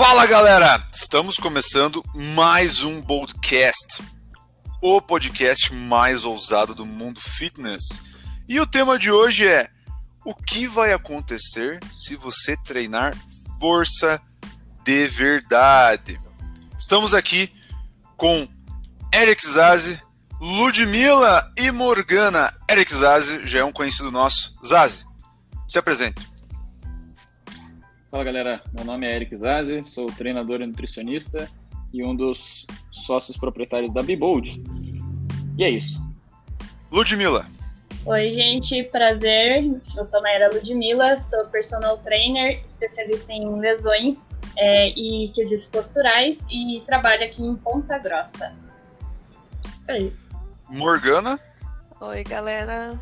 Fala galera! Estamos começando mais um Boldcast, o podcast mais ousado do mundo fitness. E o tema de hoje é: o que vai acontecer se você treinar força de verdade? Estamos aqui com Eric Zazi, Ludmila e Morgana. Eric Zazi já é um conhecido nosso. Zazi, se apresente. Fala galera, meu nome é Eric Zazi, sou treinador e nutricionista e um dos sócios proprietários da Bibold. E é isso. Ludmila. Oi, gente, prazer. Eu sou Maera Ludmila, sou personal trainer, especialista em lesões é, e quesitos posturais e trabalho aqui em Ponta Grossa. É isso. Morgana. Oi, galera.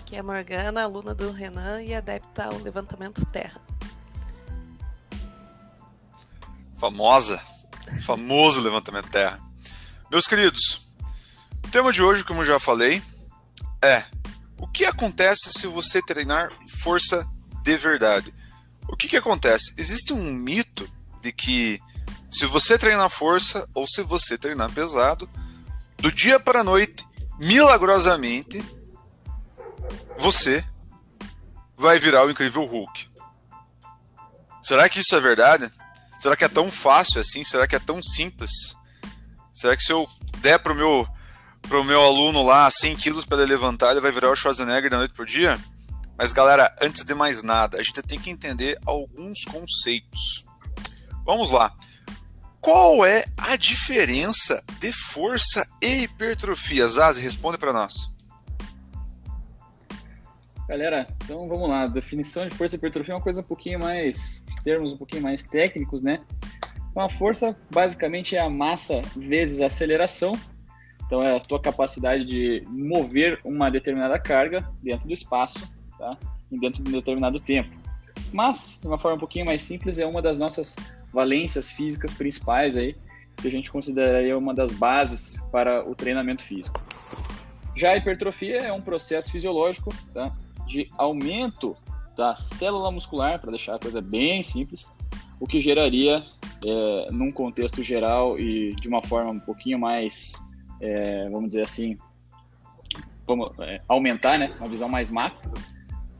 Aqui é a Morgana, aluna do Renan e adepta ao levantamento terra. Famosa, famoso levantamento terra. Meus queridos, o tema de hoje, como eu já falei, é o que acontece se você treinar força de verdade? O que, que acontece? Existe um mito de que se você treinar força ou se você treinar pesado, do dia para a noite, milagrosamente, você vai virar o incrível Hulk. Será que isso é verdade? Será que é tão fácil assim? Será que é tão simples? Será que se eu der pro meu, pro meu aluno lá 100 quilos para ele levantar, ele vai virar o Schwarzenegger da noite por dia? Mas galera, antes de mais nada, a gente tem que entender alguns conceitos. Vamos lá. Qual é a diferença de força e hipertrofia? Zazi, responde para nós. Galera, então vamos lá. Definição de força e hipertrofia é uma coisa um pouquinho mais termos um pouquinho mais técnicos, né? Então, a força basicamente é a massa vezes a aceleração. Então, é a tua capacidade de mover uma determinada carga dentro do espaço, tá? E dentro de um determinado tempo. Mas, de uma forma um pouquinho mais simples, é uma das nossas valências físicas principais aí, que a gente consideraria uma das bases para o treinamento físico. Já a hipertrofia é um processo fisiológico tá? De aumento da célula muscular, para deixar a coisa bem simples, o que geraria, é, num contexto geral e de uma forma um pouquinho mais, é, vamos dizer assim, vamos, é, aumentar, né, uma visão mais macro,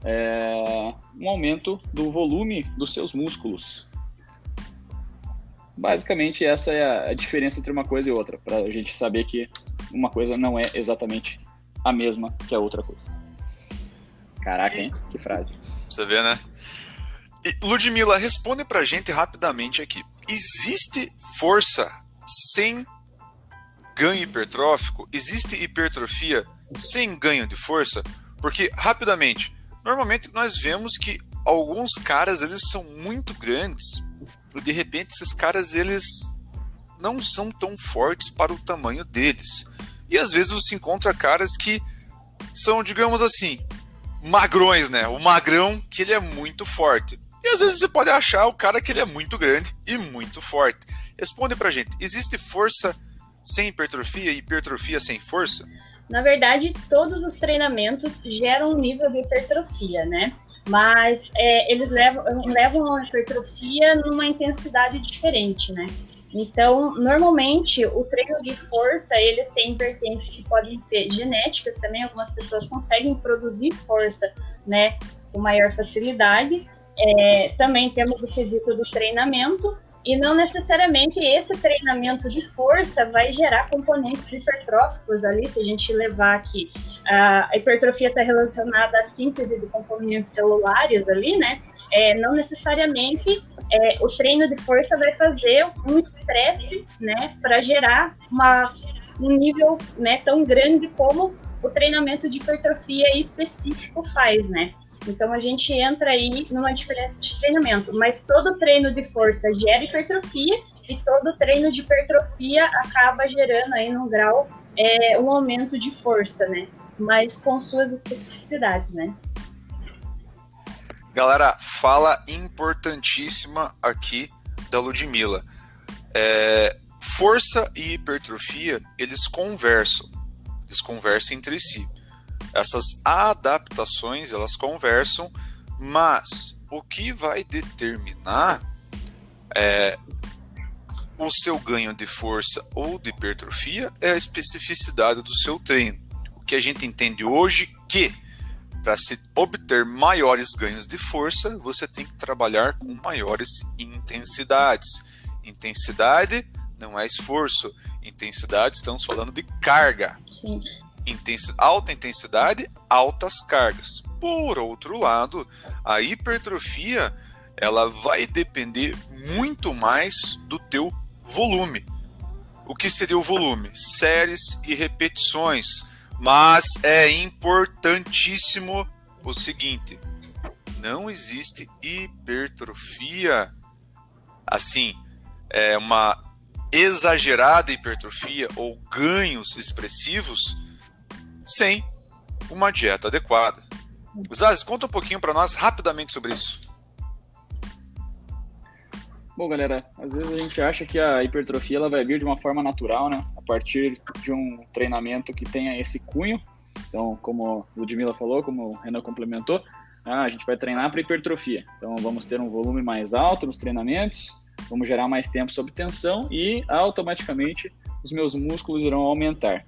é, um aumento do volume dos seus músculos. Basicamente, essa é a diferença entre uma coisa e outra, para a gente saber que uma coisa não é exatamente a mesma que a outra coisa. Caraca, hein? Que frase. Você vê, né? E, Ludmila, responde pra gente rapidamente aqui. Existe força sem ganho hipertrófico? Existe hipertrofia sem ganho de força? Porque, rapidamente, normalmente nós vemos que alguns caras eles são muito grandes e de repente esses caras eles não são tão fortes para o tamanho deles. E às vezes você encontra caras que são, digamos assim, magrões, né? O magrão que ele é muito forte. E às vezes você pode achar o cara que ele é muito grande e muito forte. Responde pra gente, existe força sem hipertrofia e hipertrofia sem força? Na verdade, todos os treinamentos geram um nível de hipertrofia, né? Mas é, eles levam, levam a hipertrofia numa intensidade diferente, né? Então, normalmente, o treino de força, ele tem vertentes que podem ser genéticas também, algumas pessoas conseguem produzir força, né, com maior facilidade. É, também temos o quesito do treinamento, e não necessariamente esse treinamento de força vai gerar componentes hipertróficos ali, se a gente levar aqui. A hipertrofia está relacionada à síntese de componentes celulares ali, né? É, não necessariamente é, o treino de força vai fazer um estresse, né, para gerar uma, um nível, né, tão grande como o treinamento de hipertrofia específico faz, né? Então a gente entra aí numa diferença de treinamento, mas todo treino de força gera hipertrofia e todo treino de hipertrofia acaba gerando aí num grau é, um aumento de força, né? Mas com suas especificidades, né? Galera, fala importantíssima aqui da Ludmilla. É, força e hipertrofia, eles conversam. Eles conversam entre si. Essas adaptações, elas conversam, mas o que vai determinar É, o seu ganho de força ou de hipertrofia é a especificidade do seu treino. O que a gente entende hoje que para se obter maiores ganhos de força, você tem que trabalhar com maiores intensidades. Intensidade não é esforço. Intensidade, estamos falando de carga. Sim. Intensi alta intensidade, altas cargas. Por outro lado, a hipertrofia ela vai depender muito mais do teu volume. O que seria o volume? Séries e repetições. Mas é importantíssimo o seguinte: não existe hipertrofia assim, é uma exagerada hipertrofia ou ganhos expressivos sem uma dieta adequada. Zaz, conta um pouquinho para nós rapidamente sobre isso. Bom, galera, às vezes a gente acha que a hipertrofia ela vai vir de uma forma natural, né? Partir de um treinamento que tenha esse cunho. Então, como o Ludmilla falou, como o Renan complementou, ah, a gente vai treinar para hipertrofia. Então, vamos ter um volume mais alto nos treinamentos, vamos gerar mais tempo sob tensão e automaticamente os meus músculos irão aumentar.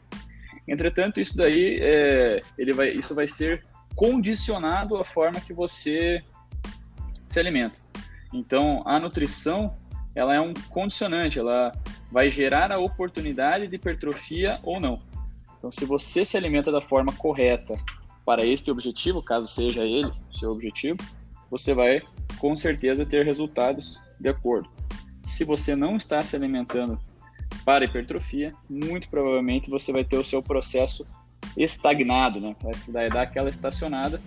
Entretanto, isso daí é, ele vai, isso vai ser condicionado à forma que você se alimenta. Então, a nutrição ela é um condicionante, ela vai gerar a oportunidade de hipertrofia ou não. Então, se você se alimenta da forma correta para este objetivo, caso seja ele seu objetivo, você vai com certeza ter resultados de acordo. Se você não está se alimentando para hipertrofia, muito provavelmente você vai ter o seu processo estagnado, né? Vai dar aquela estacionada,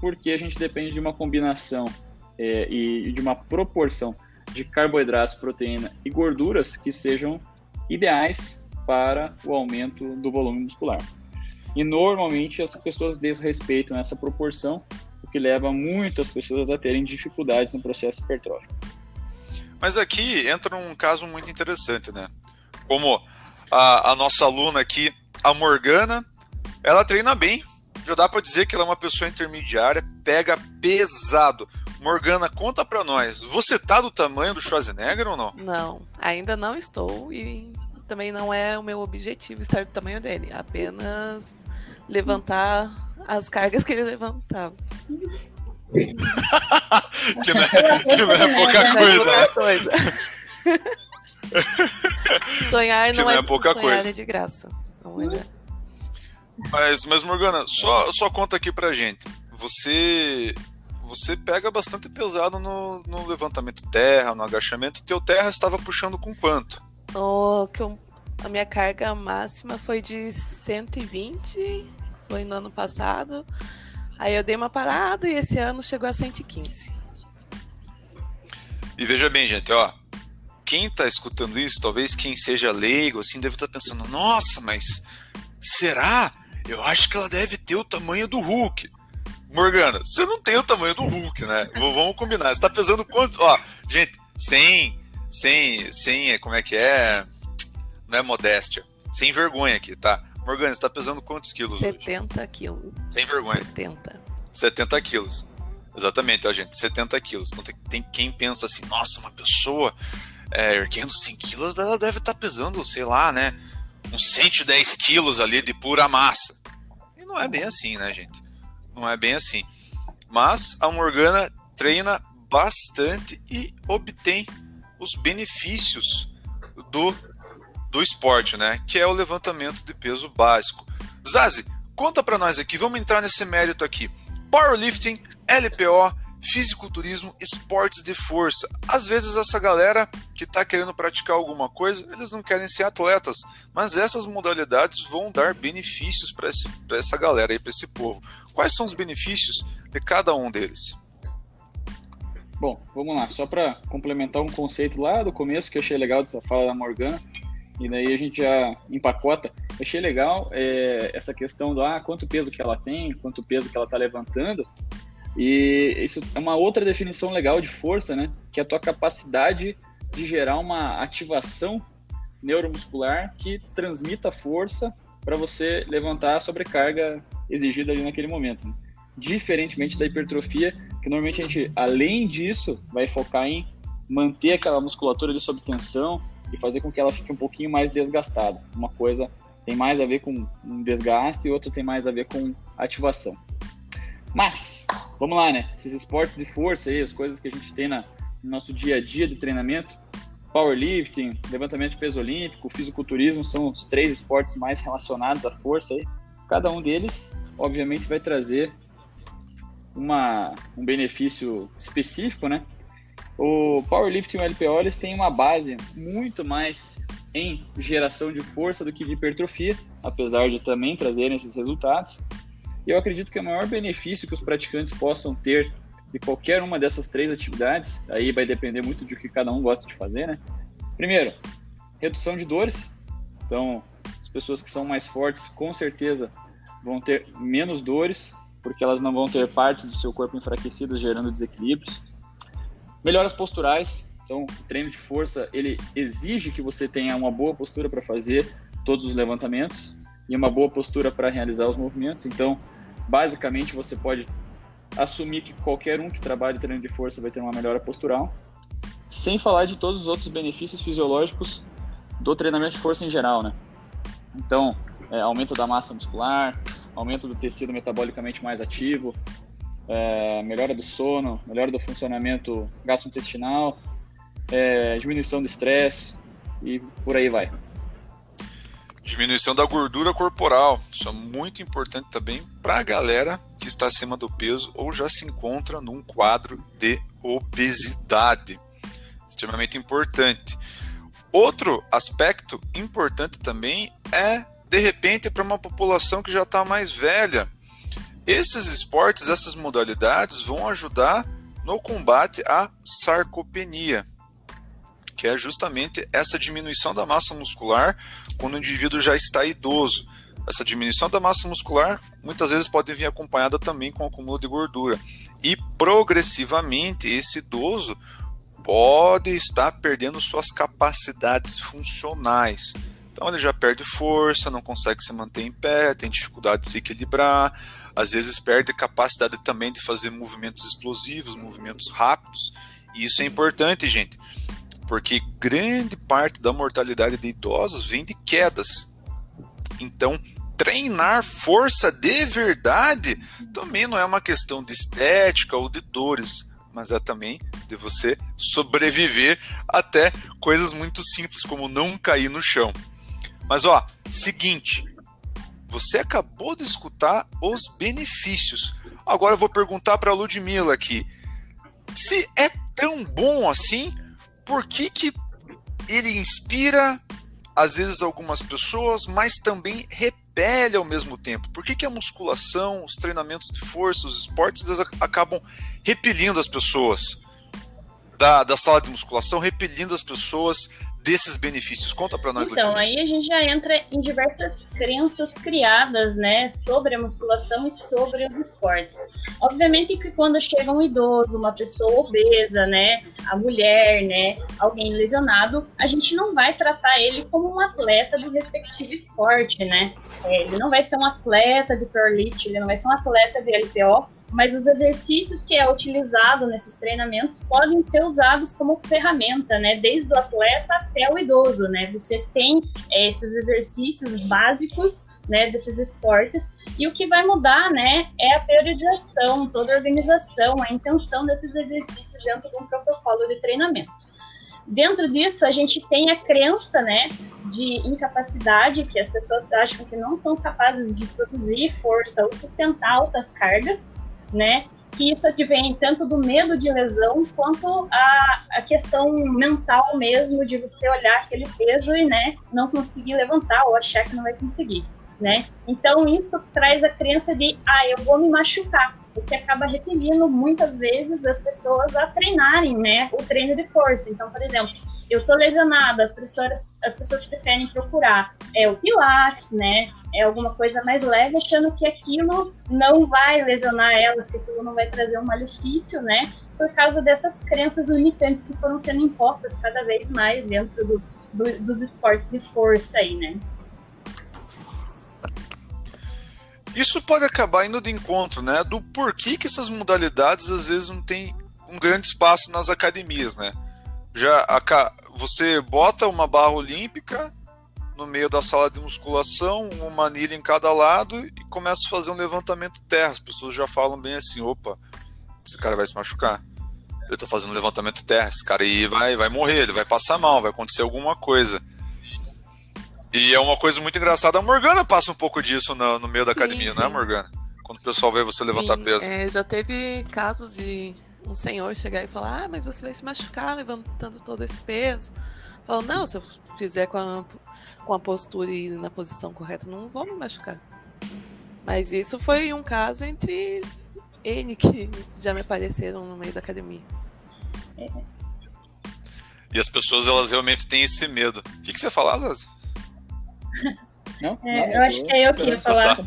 porque a gente depende de uma combinação é, e de uma proporção de carboidratos, proteína e gorduras que sejam ideais para o aumento do volume muscular. E normalmente as pessoas desrespeitam essa proporção, o que leva muitas pessoas a terem dificuldades no processo hipertrófico. Mas aqui entra um caso muito interessante, né? Como a, a nossa aluna aqui, a Morgana, ela treina bem, já dá para dizer que ela é uma pessoa intermediária, pega pesado. Morgana, conta pra nós. Você tá do tamanho do Schwarzenegger ou não? Não, ainda não estou e também não é o meu objetivo estar do tamanho dele. Apenas levantar as cargas que ele levantava. que, não é, que não é pouca coisa, né? coisa. sonhar não, não é, é pouca sonhar coisa. é de graça. Não é. Mas, mas Morgana, só, só conta aqui pra gente. Você você pega bastante pesado no, no levantamento terra, no agachamento. Teu terra estava puxando com quanto? O, que eu, a minha carga máxima foi de 120, foi no ano passado. Aí eu dei uma parada e esse ano chegou a 115. E veja bem, gente, ó. Quem tá escutando isso, talvez quem seja leigo, assim, deve estar tá pensando, nossa, mas será? Eu acho que ela deve ter o tamanho do Hulk. Morgana, você não tem o tamanho do Hulk, né? Vamos combinar. Você tá pesando quanto? Ó, gente, sem, sem, sem, como é que é? Não é modéstia. Sem vergonha aqui, tá? Morgana, você tá pesando quantos quilos 70 hoje? quilos. Sem vergonha. 70. 70 quilos. Exatamente, ó, gente, 70 quilos. Então tem, tem quem pensa assim, nossa, uma pessoa é, erguendo 100 quilos, ela deve estar tá pesando, sei lá, né? Uns 110 quilos ali de pura massa. E não é bem assim, né, gente? Não é bem assim. Mas a Morgana treina bastante e obtém os benefícios do, do esporte, né? Que é o levantamento de peso básico. Zazi, conta para nós aqui, vamos entrar nesse mérito aqui. Powerlifting, LPO, fisiculturismo, esportes de força. Às vezes essa galera que está querendo praticar alguma coisa, eles não querem ser atletas, mas essas modalidades vão dar benefícios para essa galera aí, para esse povo. Quais são os benefícios de cada um deles? Bom, vamos lá, só para complementar um conceito lá do começo que eu achei legal dessa fala da Morgana, e daí a gente já empacota. Eu achei legal é, essa questão do ah, quanto peso que ela tem, quanto peso que ela está levantando, e isso é uma outra definição legal de força, né? Que é a tua capacidade de gerar uma ativação neuromuscular que transmita força para você levantar a sobrecarga exigida ali naquele momento. Né? Diferentemente da hipertrofia, que normalmente a gente, além disso, vai focar em manter aquela musculatura ali sob tensão e fazer com que ela fique um pouquinho mais desgastada. Uma coisa tem mais a ver com um desgaste e outra tem mais a ver com ativação. Mas, vamos lá, né? Esses esportes de força aí, as coisas que a gente tem na, no nosso dia a dia de treinamento, powerlifting, levantamento de peso olímpico, fisiculturismo são os três esportes mais relacionados à força aí. Cada um deles, obviamente, vai trazer uma, um benefício específico, né? O powerlifting e o LPO eles têm uma base muito mais em geração de força do que de hipertrofia, apesar de também trazerem esses resultados. E eu acredito que o maior benefício que os praticantes possam ter de qualquer uma dessas três atividades, aí vai depender muito de que cada um gosta de fazer, né? Primeiro, redução de dores. Então, as pessoas que são mais fortes, com certeza, vão ter menos dores, porque elas não vão ter partes do seu corpo enfraquecidas, gerando desequilíbrios. Melhoras posturais. Então, o treino de força, ele exige que você tenha uma boa postura para fazer todos os levantamentos e uma boa postura para realizar os movimentos. Então, basicamente, você pode assumir que qualquer um que trabalhe treino de força vai ter uma melhora postural, sem falar de todos os outros benefícios fisiológicos do treinamento de força em geral, né? Então, é, aumento da massa muscular, aumento do tecido metabolicamente mais ativo, é, melhora do sono, melhora do funcionamento gastrointestinal, é, diminuição do estresse e por aí vai. Diminuição da gordura corporal, isso é muito importante também para a galera que está acima do peso ou já se encontra num quadro de obesidade. Extremamente importante. Outro aspecto importante também é, de repente, para uma população que já está mais velha. Esses esportes, essas modalidades vão ajudar no combate à sarcopenia, que é justamente essa diminuição da massa muscular quando o indivíduo já está idoso. Essa diminuição da massa muscular muitas vezes pode vir acompanhada também com o acúmulo de gordura. E progressivamente esse idoso pode estar perdendo suas capacidades funcionais. Então ele já perde força, não consegue se manter em pé, tem dificuldade de se equilibrar, às vezes perde capacidade também de fazer movimentos explosivos, movimentos rápidos. E isso é importante, gente, porque grande parte da mortalidade de idosos vem de quedas. Então, treinar força de verdade também não é uma questão de estética ou de dores, mas é também de você sobreviver até coisas muito simples como não cair no chão. Mas ó, seguinte, você acabou de escutar os benefícios. Agora eu vou perguntar para a Ludmilla aqui, se é tão bom assim por que, que ele inspira, às vezes, algumas pessoas, mas também repele ao mesmo tempo? Por que, que a musculação, os treinamentos de força, os esportes acabam repelindo as pessoas da, da sala de musculação, repelindo as pessoas desses benefícios? Conta para nós, Então, aí a gente já entra em diversas crenças criadas, né, sobre a musculação e sobre os esportes. Obviamente que quando chega um idoso, uma pessoa obesa, né, a mulher, né, alguém lesionado, a gente não vai tratar ele como um atleta do respectivo esporte, né? É, ele não vai ser um atleta de powerlifting, ele não vai ser um atleta de LPO, mas os exercícios que é utilizado nesses treinamentos podem ser usados como ferramenta, né? Desde o atleta até o idoso, né? Você tem é, esses exercícios básicos, né? Desses esportes e o que vai mudar, né? É a periodização, toda a organização, a intenção desses exercícios dentro de um protocolo de treinamento. Dentro disso, a gente tem a crença, né, de incapacidade, que as pessoas acham que não são capazes de produzir força ou sustentar altas cargas, né? Que isso advém tanto do medo de lesão quanto a, a questão mental mesmo de você olhar aquele peso e, né, não conseguir levantar ou achar que não vai conseguir, né? Então isso traz a crença de, ah, eu vou me machucar, o que acaba repelindo muitas vezes as pessoas a treinarem, né, o treino de força. Então, por exemplo, eu tô lesionada, as pessoas, as pessoas preferem procurar é, o pilates, né? É alguma coisa mais leve, achando que aquilo não vai lesionar elas, que aquilo não vai trazer um malefício, né? Por causa dessas crenças limitantes que foram sendo impostas cada vez mais dentro do, do, dos esportes de força aí, né? Isso pode acabar indo de encontro, né? Do porquê que essas modalidades às vezes não têm um grande espaço nas academias, né? já você bota uma barra olímpica no meio da sala de musculação, uma anilha em cada lado e começa a fazer um levantamento terra. As pessoas já falam bem assim, opa, esse cara vai se machucar. Ele tá fazendo levantamento terra, esse cara aí vai, vai morrer, ele vai passar mal, vai acontecer alguma coisa. E é uma coisa muito engraçada. A Morgana passa um pouco disso no, no meio da sim, academia, sim. né, Morgana? Quando o pessoal vê você levantar sim, peso. É, já teve casos de um senhor chegar e falar: Ah, mas você vai se machucar levantando todo esse peso. Falou: Não, se eu fizer com a, com a postura e na posição correta, não vou me machucar. Mas isso foi um caso entre N que já me apareceram no meio da academia. E as pessoas, elas realmente têm esse medo. O que, que você fala, Zaza? Não, é, não, eu, acho que é eu que ia falar. Tá.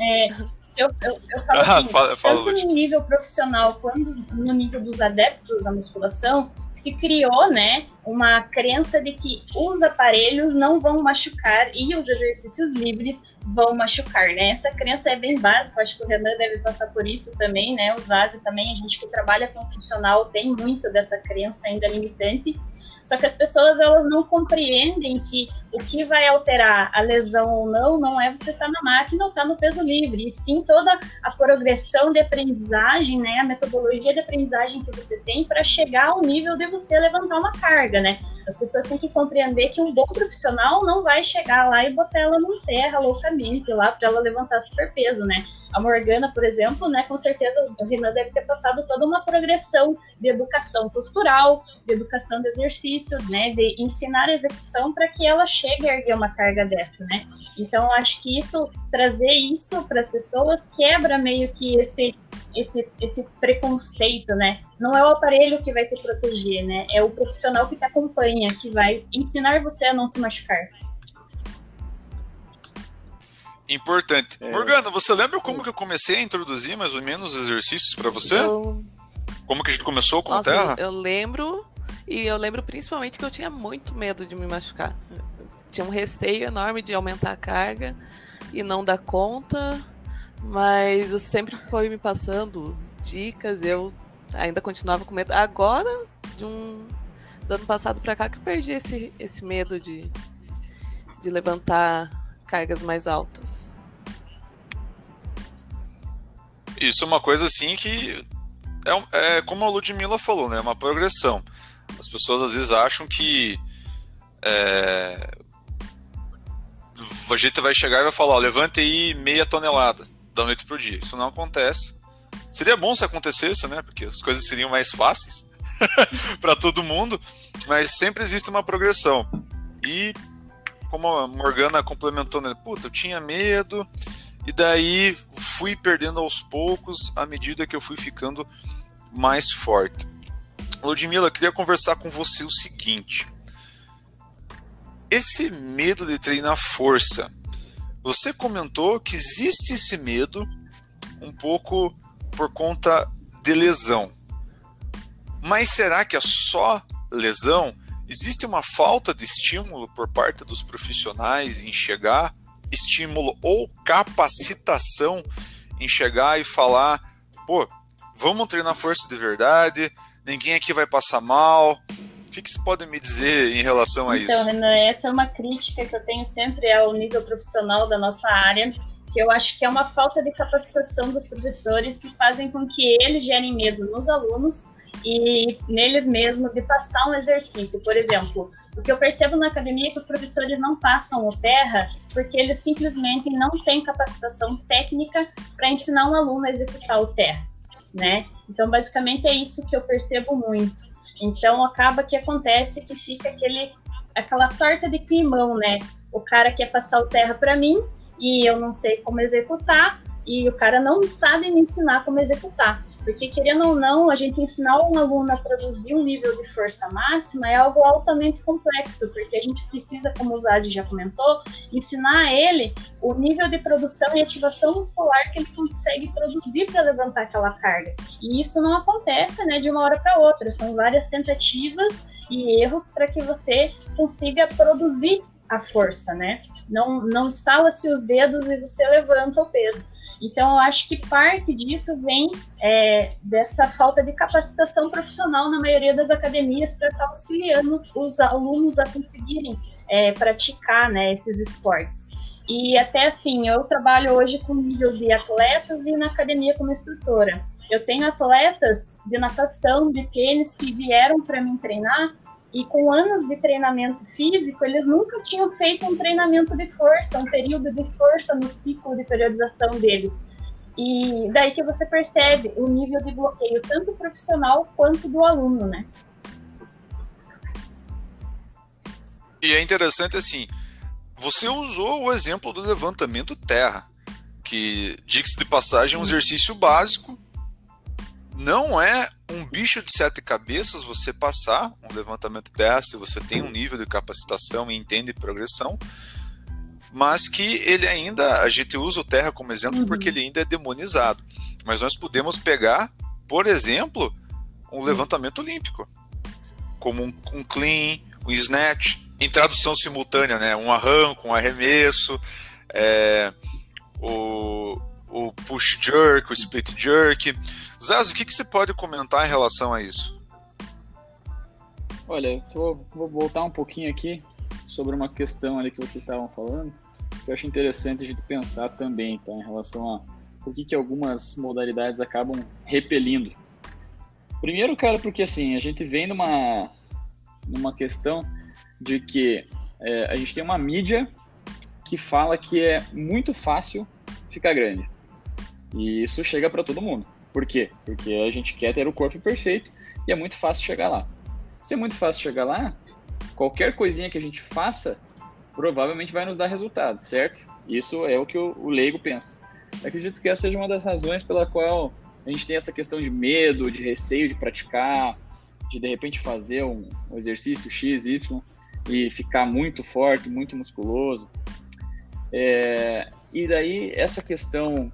é, eu, eu, eu falo ah, assim, fala, fala, tanto no nível profissional quanto no nível dos adeptos à musculação, se criou, né, uma crença de que os aparelhos não vão machucar e os exercícios livres vão machucar, né? Essa crença é bem básica, acho que o Renan deve passar por isso também, né? O Zazi também, a gente que trabalha com funcional tem muito dessa crença ainda limitante. Só que as pessoas elas não compreendem que o que vai alterar a lesão ou não não é você estar tá na máquina ou estar tá no peso livre, e sim toda a progressão de aprendizagem, né, a metodologia de aprendizagem que você tem para chegar ao nível de você levantar uma carga, né? As pessoas têm que compreender que um bom profissional não vai chegar lá e botar ela num terra loucamente lá para ela levantar super peso, né? A Morgana, por exemplo, né, com certeza o Renan deve ter passado toda uma progressão de educação postural, de educação de exercício, né, de ensinar a execução para que ela chegue a erguer uma carga dessa, né? Então, acho que isso, trazer isso para as pessoas quebra meio que esse esse, esse preconceito, né? Não é o aparelho que vai te proteger, né? É o profissional que te acompanha, que vai ensinar você a não se machucar. Importante. É. Morgana, você lembra como que eu comecei a introduzir mais ou menos os exercícios para você? Eu... Como que a gente começou com Nossa, terra? Eu lembro, e eu lembro principalmente que eu tinha muito medo de me machucar. tinha um receio enorme de aumentar a carga e não dar conta, mas você sempre foi me passando dicas, eu ainda continuava com medo. Agora, de um do ano passado para cá, que eu perdi esse, esse medo de, de levantar cargas mais altas. Isso é uma coisa assim que é, é como a Ludmilla falou, né? É uma progressão. As pessoas às vezes acham que é, a gente vai chegar e vai falar, ó, levante aí meia tonelada da noite pro dia. Isso não acontece. Seria bom se acontecesse, né? Porque as coisas seriam mais fáceis para todo mundo, mas sempre existe uma progressão. E como a Morgana complementou, né? Puta, eu tinha medo, e daí fui perdendo aos poucos à medida que eu fui ficando mais forte. Ludmilla, queria conversar com você o seguinte. Esse medo de treinar força, você comentou que existe esse medo um pouco por conta de lesão. Mas será que é só lesão? Existe uma falta de estímulo por parte dos profissionais em chegar, estímulo ou capacitação em chegar e falar, pô, vamos treinar força de verdade, ninguém aqui vai passar mal. O que, que você pode me dizer em relação a isso? Então, Renan, essa é uma crítica que eu tenho sempre ao nível profissional da nossa área, que eu acho que é uma falta de capacitação dos professores que fazem com que eles gerem medo nos alunos e neles mesmos de passar um exercício. Por exemplo, o que eu percebo na academia é que os professores não passam o terra porque eles simplesmente não têm capacitação técnica para ensinar um aluno a executar o terra, né? Então, basicamente é isso que eu percebo muito. Então, acaba que acontece que fica aquele aquela torta de climão, né? O cara quer passar o terra para mim e eu não sei como executar e o cara não sabe me ensinar como executar. Porque, querendo ou não, a gente ensinar um aluno a produzir um nível de força máxima é algo altamente complexo, porque a gente precisa, como o Zad já comentou, ensinar a ele o nível de produção e ativação muscular que ele consegue produzir para levantar aquela carga. E isso não acontece né, de uma hora para outra, são várias tentativas e erros para que você consiga produzir a força, né? Não, não estala-se os dedos e você levanta o peso. Então, eu acho que parte disso vem é, dessa falta de capacitação profissional na maioria das academias para estar auxiliando os alunos a conseguirem é, praticar né, esses esportes. E até assim, eu trabalho hoje com nível de atletas e na academia como instrutora. Eu tenho atletas de natação, de tênis que vieram para me treinar e com anos de treinamento físico, eles nunca tinham feito um treinamento de força, um período de força no ciclo de periodização deles. E daí que você percebe o nível de bloqueio, tanto profissional quanto do aluno, né? E é interessante assim, você usou o exemplo do levantamento terra, que, diga-se de passagem, é um exercício básico não é um bicho de sete cabeças você passar um levantamento se você tem um nível de capacitação e entende progressão, mas que ele ainda, a gente usa o terra como exemplo uhum. porque ele ainda é demonizado. Mas nós podemos pegar, por exemplo, um uhum. levantamento olímpico, como um, um clean, um snatch, em tradução simultânea, né? um arranco, um arremesso, é, o, o push jerk, o split jerk. Zazo, o que, que você pode comentar em relação a isso? Olha, vou, vou voltar um pouquinho aqui sobre uma questão ali que vocês estavam falando, que eu acho interessante a gente pensar também, tá? Em relação a por que, que algumas modalidades acabam repelindo. Primeiro, cara, porque assim, a gente vem numa, numa questão de que é, a gente tem uma mídia que fala que é muito fácil ficar grande. E isso chega para todo mundo. Por quê? Porque a gente quer ter o corpo perfeito e é muito fácil chegar lá. Se é muito fácil chegar lá, qualquer coisinha que a gente faça provavelmente vai nos dar resultado, certo? Isso é o que o, leigo pensa. Eu acredito que essa seja uma das razões pela qual a gente tem essa questão de medo, de receio de praticar, de de repente fazer um, um exercício X, Y e ficar muito forte, muito musculoso. É, e daí essa questão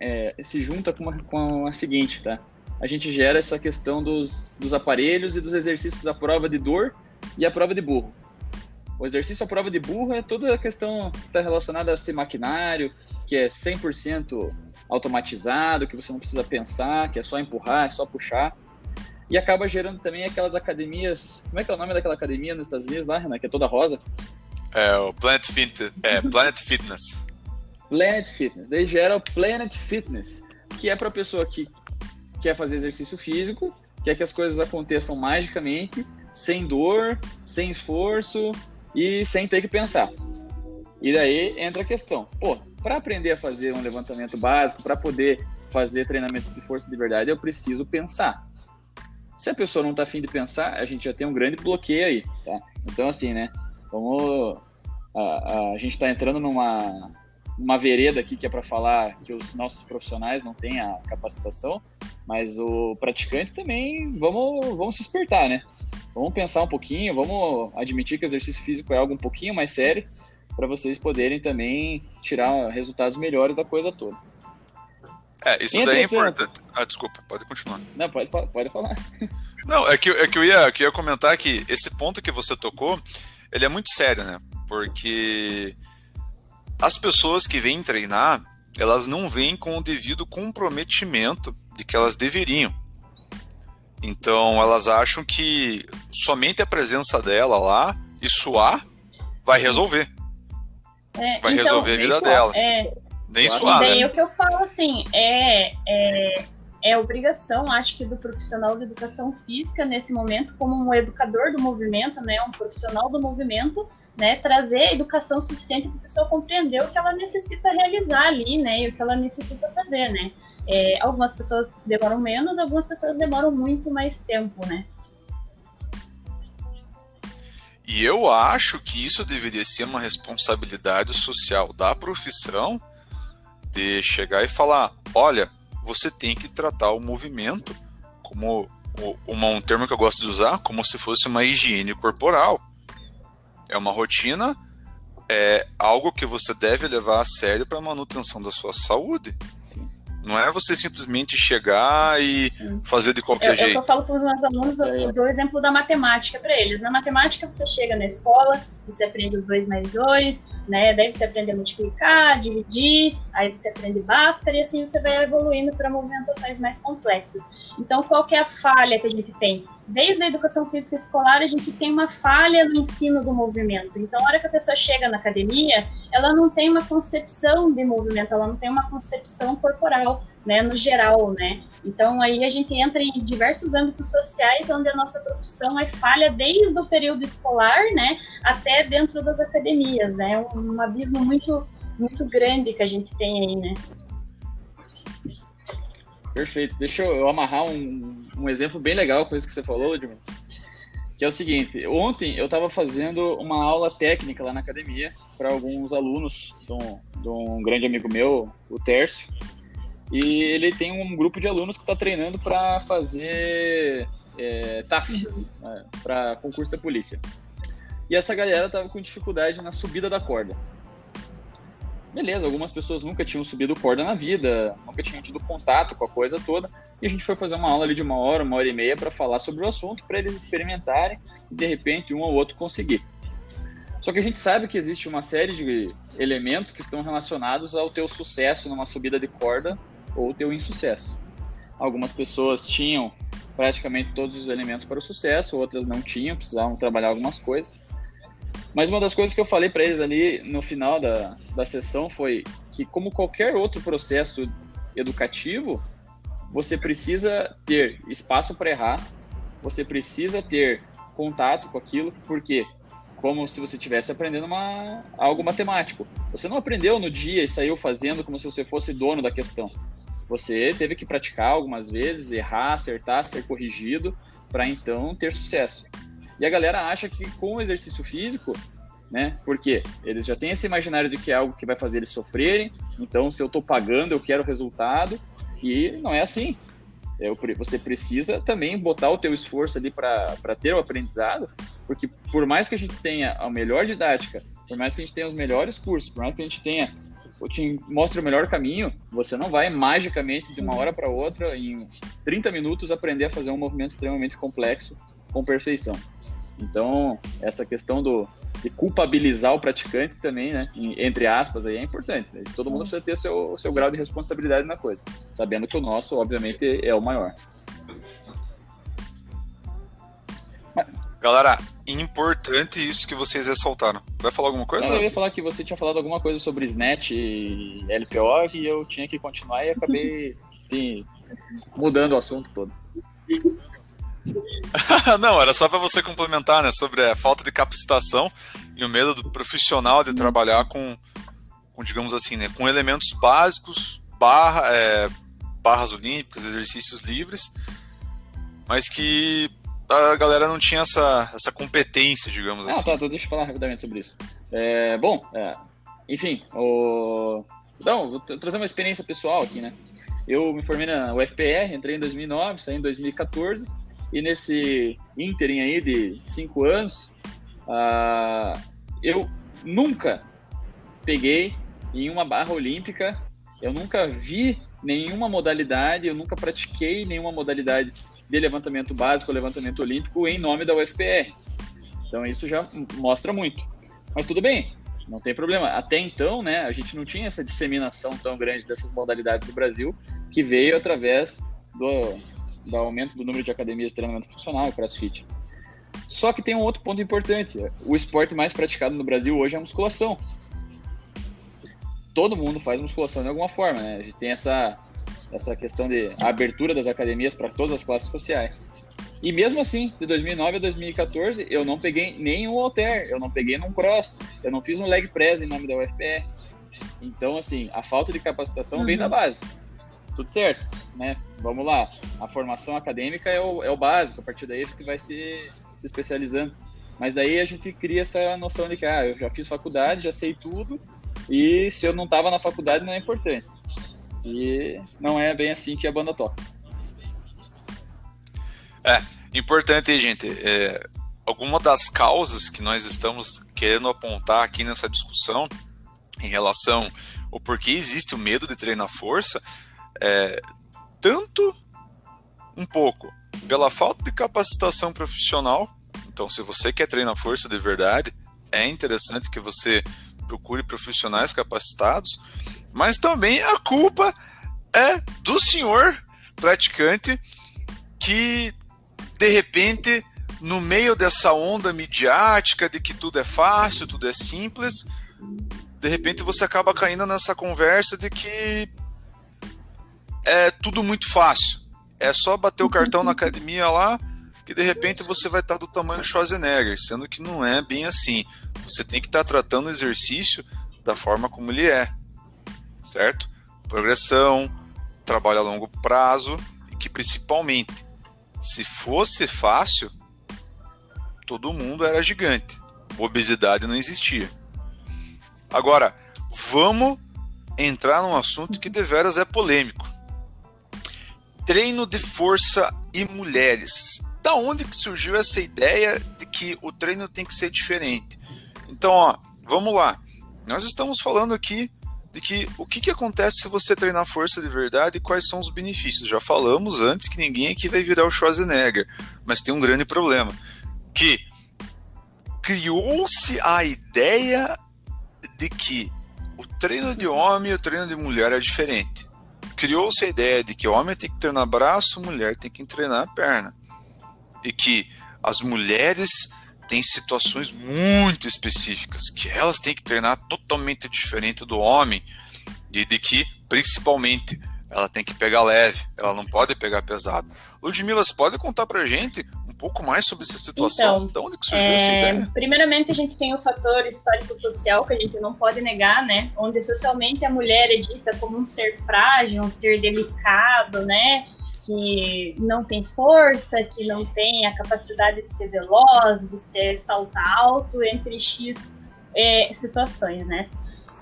é, se junta com, uma, com a seguinte, tá? A gente gera essa questão dos, dos aparelhos e dos exercícios à prova de dor e à prova de burro. O exercício à prova de burro é toda a questão que está relacionada a ser maquinário, que é 100% automatizado, que você não precisa pensar, que é só empurrar, é só puxar. E acaba gerando também aquelas academias. Como é que é o nome daquela academia nos Estados Unidos lá, Renan? Que é toda rosa? É o Planet, Fit é, Planet Fitness. Planet Fitness. Daí gera o Planet Fitness, que é para pessoa que quer fazer exercício físico, quer que as coisas aconteçam magicamente, sem dor, sem esforço e sem ter que pensar. E daí entra a questão, pô, para aprender a fazer um levantamento básico, para poder fazer treinamento de força de verdade, eu preciso pensar. Se a pessoa não está afim de pensar, a gente já tem um grande bloqueio aí, tá? Então, assim, né? Vamos. A, a, a gente está entrando numa, uma vereda aqui que é para falar que os nossos profissionais não têm a capacitação, mas o praticante também, vamos, vamos se espertar, né? Vamos pensar um pouquinho, vamos admitir que o exercício físico é algo um pouquinho mais sério para vocês poderem também tirar resultados melhores da coisa toda. É, isso Entre daí é importante. Ah, desculpa, pode continuar. Não, pode, pode falar. Não, é que, é que, eu ia, que eu ia comentar que esse ponto que você tocou, ele é muito sério, né? Porque as pessoas que vêm treinar, elas não vêm com o devido comprometimento de que elas deveriam. Então elas acham que somente a presença dela lá e suar vai resolver. É, vai então, resolver a vida suar, delas. É, nem suar. Daí né? o que eu falo assim, é, é, é obrigação, acho que, do profissional de educação física nesse momento, como um educador do movimento, né, um profissional do movimento, né, trazer educação suficiente para a pessoa compreender o que ela necessita realizar ali, né, e o que ela necessita fazer, né. É, algumas pessoas demoram menos, algumas pessoas demoram muito mais tempo, né. E eu acho que isso deveria ser uma responsabilidade social da profissão de chegar e falar, olha, você tem que tratar o movimento como uma, um termo que eu gosto de usar, como se fosse uma higiene corporal é uma rotina, é algo que você deve levar a sério para a manutenção da sua saúde. Não é você simplesmente chegar e Sim. fazer de qualquer eu, jeito. Eu falo para os meus alunos, eu dou o exemplo da matemática para eles. Na matemática, você chega na escola, você aprende os 2 mais 2, né? Daí você aprende a multiplicar, dividir, aí você aprende Bhaskara e assim você vai evoluindo para movimentações mais complexas. Então, qual que é a falha que a gente tem? Desde a educação física escolar, a gente tem uma falha no ensino do movimento. Então, a hora que a pessoa chega na academia, ela não tem uma concepção de movimento, ela não tem uma concepção corporal né, no geral, né? Então aí a gente entra em diversos âmbitos sociais onde a nossa profissão é falha desde o período escolar, né, até dentro das academias, né? Um, um abismo muito muito grande que a gente tem aí, né? Perfeito. Deixa eu amarrar um, um exemplo bem legal com isso que você falou, Edmund. Que é o seguinte, ontem eu estava fazendo uma aula técnica lá na academia para alguns alunos de um, de um grande amigo meu, o Tércio, e ele tem um grupo de alunos que está treinando para fazer é, TAF, né, para concurso da polícia. E essa galera tava com dificuldade na subida da corda. Beleza, algumas pessoas nunca tinham subido corda na vida, nunca tinham tido contato com a coisa toda, e a gente foi fazer uma aula ali de uma hora, uma hora e meia para falar sobre o assunto, para eles experimentarem e de repente um ou outro conseguir. Só que a gente sabe que existe uma série de elementos que estão relacionados ao teu sucesso numa subida de corda ou teu insucesso. Algumas pessoas tinham praticamente todos os elementos para o sucesso, outras não tinham, precisavam trabalhar algumas coisas. Mas uma das coisas que eu falei para eles ali no final da, da sessão foi que, como qualquer outro processo educativo, você precisa ter espaço para errar, você precisa ter contato com aquilo, porque como se você estivesse aprendendo uma, algo matemático. Você não aprendeu no dia e saiu fazendo como se você fosse dono da questão. Você teve que praticar algumas vezes, errar, acertar, ser corrigido, para então ter sucesso. E a galera acha que com o exercício físico, né? Porque eles já têm esse imaginário de que é algo que vai fazer eles sofrerem, então se eu estou pagando, eu quero resultado, e não é assim. Eu, você precisa também botar o teu esforço ali para ter o aprendizado, porque por mais que a gente tenha a melhor didática, por mais que a gente tenha os melhores cursos, por mais que a gente tenha te mostra o melhor caminho, você não vai magicamente de uma hora para outra, em 30 minutos, aprender a fazer um movimento extremamente complexo com perfeição. Então, essa questão do, de culpabilizar o praticante também, né, entre aspas, aí é importante. Né? Todo mundo precisa ter o seu, o seu grau de responsabilidade na coisa, sabendo que o nosso, obviamente, é o maior. Galera, importante isso que vocês ressaltaram. Vai falar alguma coisa? eu ia falar que você tinha falado alguma coisa sobre Snatch e LPO e eu tinha que continuar e acabei mudando o assunto todo. Não, era só para você complementar, né, sobre a falta de capacitação e o medo do profissional de trabalhar com, com digamos assim, né, com elementos básicos, barra, é, barras olímpicas, exercícios livres, mas que a galera não tinha essa, essa competência, digamos ah, assim. Ah, tá, deixa eu falar rapidamente sobre isso. É, bom, é, enfim, o... Então, vou trazer uma experiência pessoal aqui, né? Eu me formei na UFPR, entrei em 2009, saí em 2014, e nesse ínterim aí de cinco anos, uh, eu nunca peguei em uma barra olímpica, eu nunca vi nenhuma modalidade, eu nunca pratiquei nenhuma modalidade de levantamento básico, levantamento olímpico em nome da UFPR. Então isso já mostra muito. Mas tudo bem, não tem problema. Até então, né, a gente não tinha essa disseminação tão grande dessas modalidades no Brasil, que veio através do, do aumento do número de academias de treinamento funcional, CrossFit. Só que tem um outro ponto importante. O esporte mais praticado no Brasil hoje é a musculação. Todo mundo faz musculação de alguma forma, né? A gente tem essa essa questão de abertura das academias para todas as classes sociais. E mesmo assim, de 2009 a 2014, eu não peguei nenhum halter, eu não peguei num cross, eu não fiz um leg press em nome da UFPR. Então, assim, a falta de capacitação uhum. vem da base. Tudo certo, né? Vamos lá. A formação acadêmica é o, é o básico, a partir daí gente vai se, se especializando. Mas daí a gente cria essa noção de que, ah, eu já fiz faculdade, já sei tudo, e se eu não estava na faculdade não é importante. E não é bem assim que a banda toca. É, importante, gente, é, alguma das causas que nós estamos querendo apontar aqui nessa discussão em relação ao porquê existe o medo de treinar força, é, tanto um pouco pela falta de capacitação profissional. Então, se você quer treinar força de verdade, é interessante que você procure profissionais capacitados, mas também a culpa é do senhor praticante que de repente no meio dessa onda midiática de que tudo é fácil, tudo é simples, de repente você acaba caindo nessa conversa de que é tudo muito fácil. É só bater o cartão na academia lá que de repente você vai estar do tamanho do Schwarzenegger, sendo que não é bem assim. Você tem que estar tratando o exercício da forma como ele é, certo? Progressão, trabalho a longo prazo e que principalmente, se fosse fácil, todo mundo era gigante. Obesidade não existia. Agora, vamos entrar num assunto que deveras é polêmico. Treino de força e mulheres. Da onde que surgiu essa ideia de que o treino tem que ser diferente? Então, ó, vamos lá. Nós estamos falando aqui de que o que, que acontece se você treinar força de verdade e quais são os benefícios. Já falamos antes que ninguém aqui vai virar o Schwarzenegger, mas tem um grande problema, que criou-se a ideia de que o treino de homem e o treino de mulher é diferente. Criou-se a ideia de que o homem tem que treinar braço, mulher tem que treinar perna. E que as mulheres tem situações muito específicas que elas têm que treinar totalmente diferente do homem e de que, principalmente, ela tem que pegar leve, ela não pode pegar pesado. Ludmila, você pode contar pra gente pouco mais sobre essa situação? Então, de onde que surgiu é, essa ideia? Primeiramente, a gente tem o fator histórico-social que a gente não pode negar, né? Onde socialmente a mulher é dita como um ser frágil, um ser delicado, né? que não tem força, que não tem a capacidade de ser veloz, de ser saltar alto, entre X é, situações, né?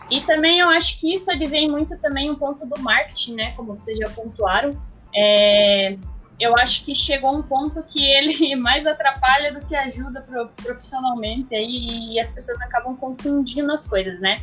E também eu acho que isso advém muito também um ponto do marketing, né? Como vocês já pontuaram. É, eu acho que chegou um ponto que ele mais atrapalha do que ajuda profissionalmente aí, e as pessoas acabam confundindo as coisas, né?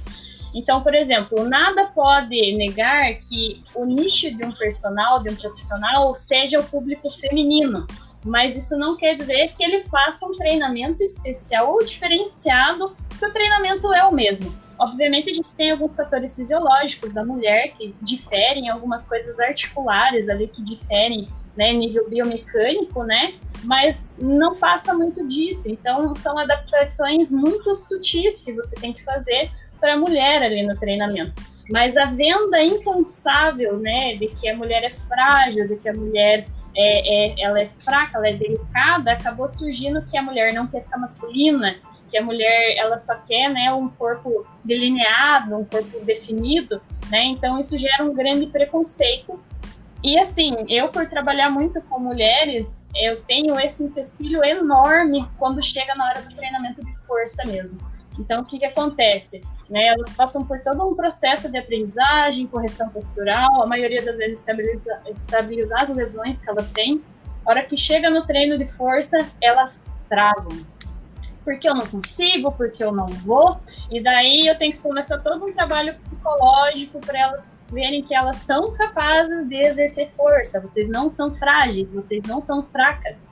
Então, por exemplo, nada pode negar que o nicho de um personal, de um profissional, seja o público feminino. Mas isso não quer dizer que ele faça um treinamento especial ou diferenciado, porque o treinamento é o mesmo. Obviamente, a gente tem alguns fatores fisiológicos da mulher que diferem, algumas coisas articulares ali que diferem, né, nível biomecânico, né? Mas não passa muito disso. Então, são adaptações muito sutis que você tem que fazer para a mulher ali no treinamento. Mas a venda incansável, né, de que a mulher é frágil, de que a mulher é, é, ela é fraca, ela é delicada, acabou surgindo que a mulher não quer ficar masculina, que a mulher ela só quer, né, um corpo delineado, um corpo definido, né? Então isso gera um grande preconceito. E assim, eu por trabalhar muito com mulheres, eu tenho esse empecilho enorme quando chega na hora do treinamento de força mesmo. Então o que que acontece? Né? Elas passam por todo um processo de aprendizagem, correção postural, a maioria das vezes estabiliza, estabilizar as lesões que elas têm. A hora que chega no treino de força, elas travam. Porque eu não consigo, porque eu não vou. E daí eu tenho que começar todo um trabalho psicológico para elas verem que elas são capazes de exercer força. Vocês não são frágeis, vocês não são fracas.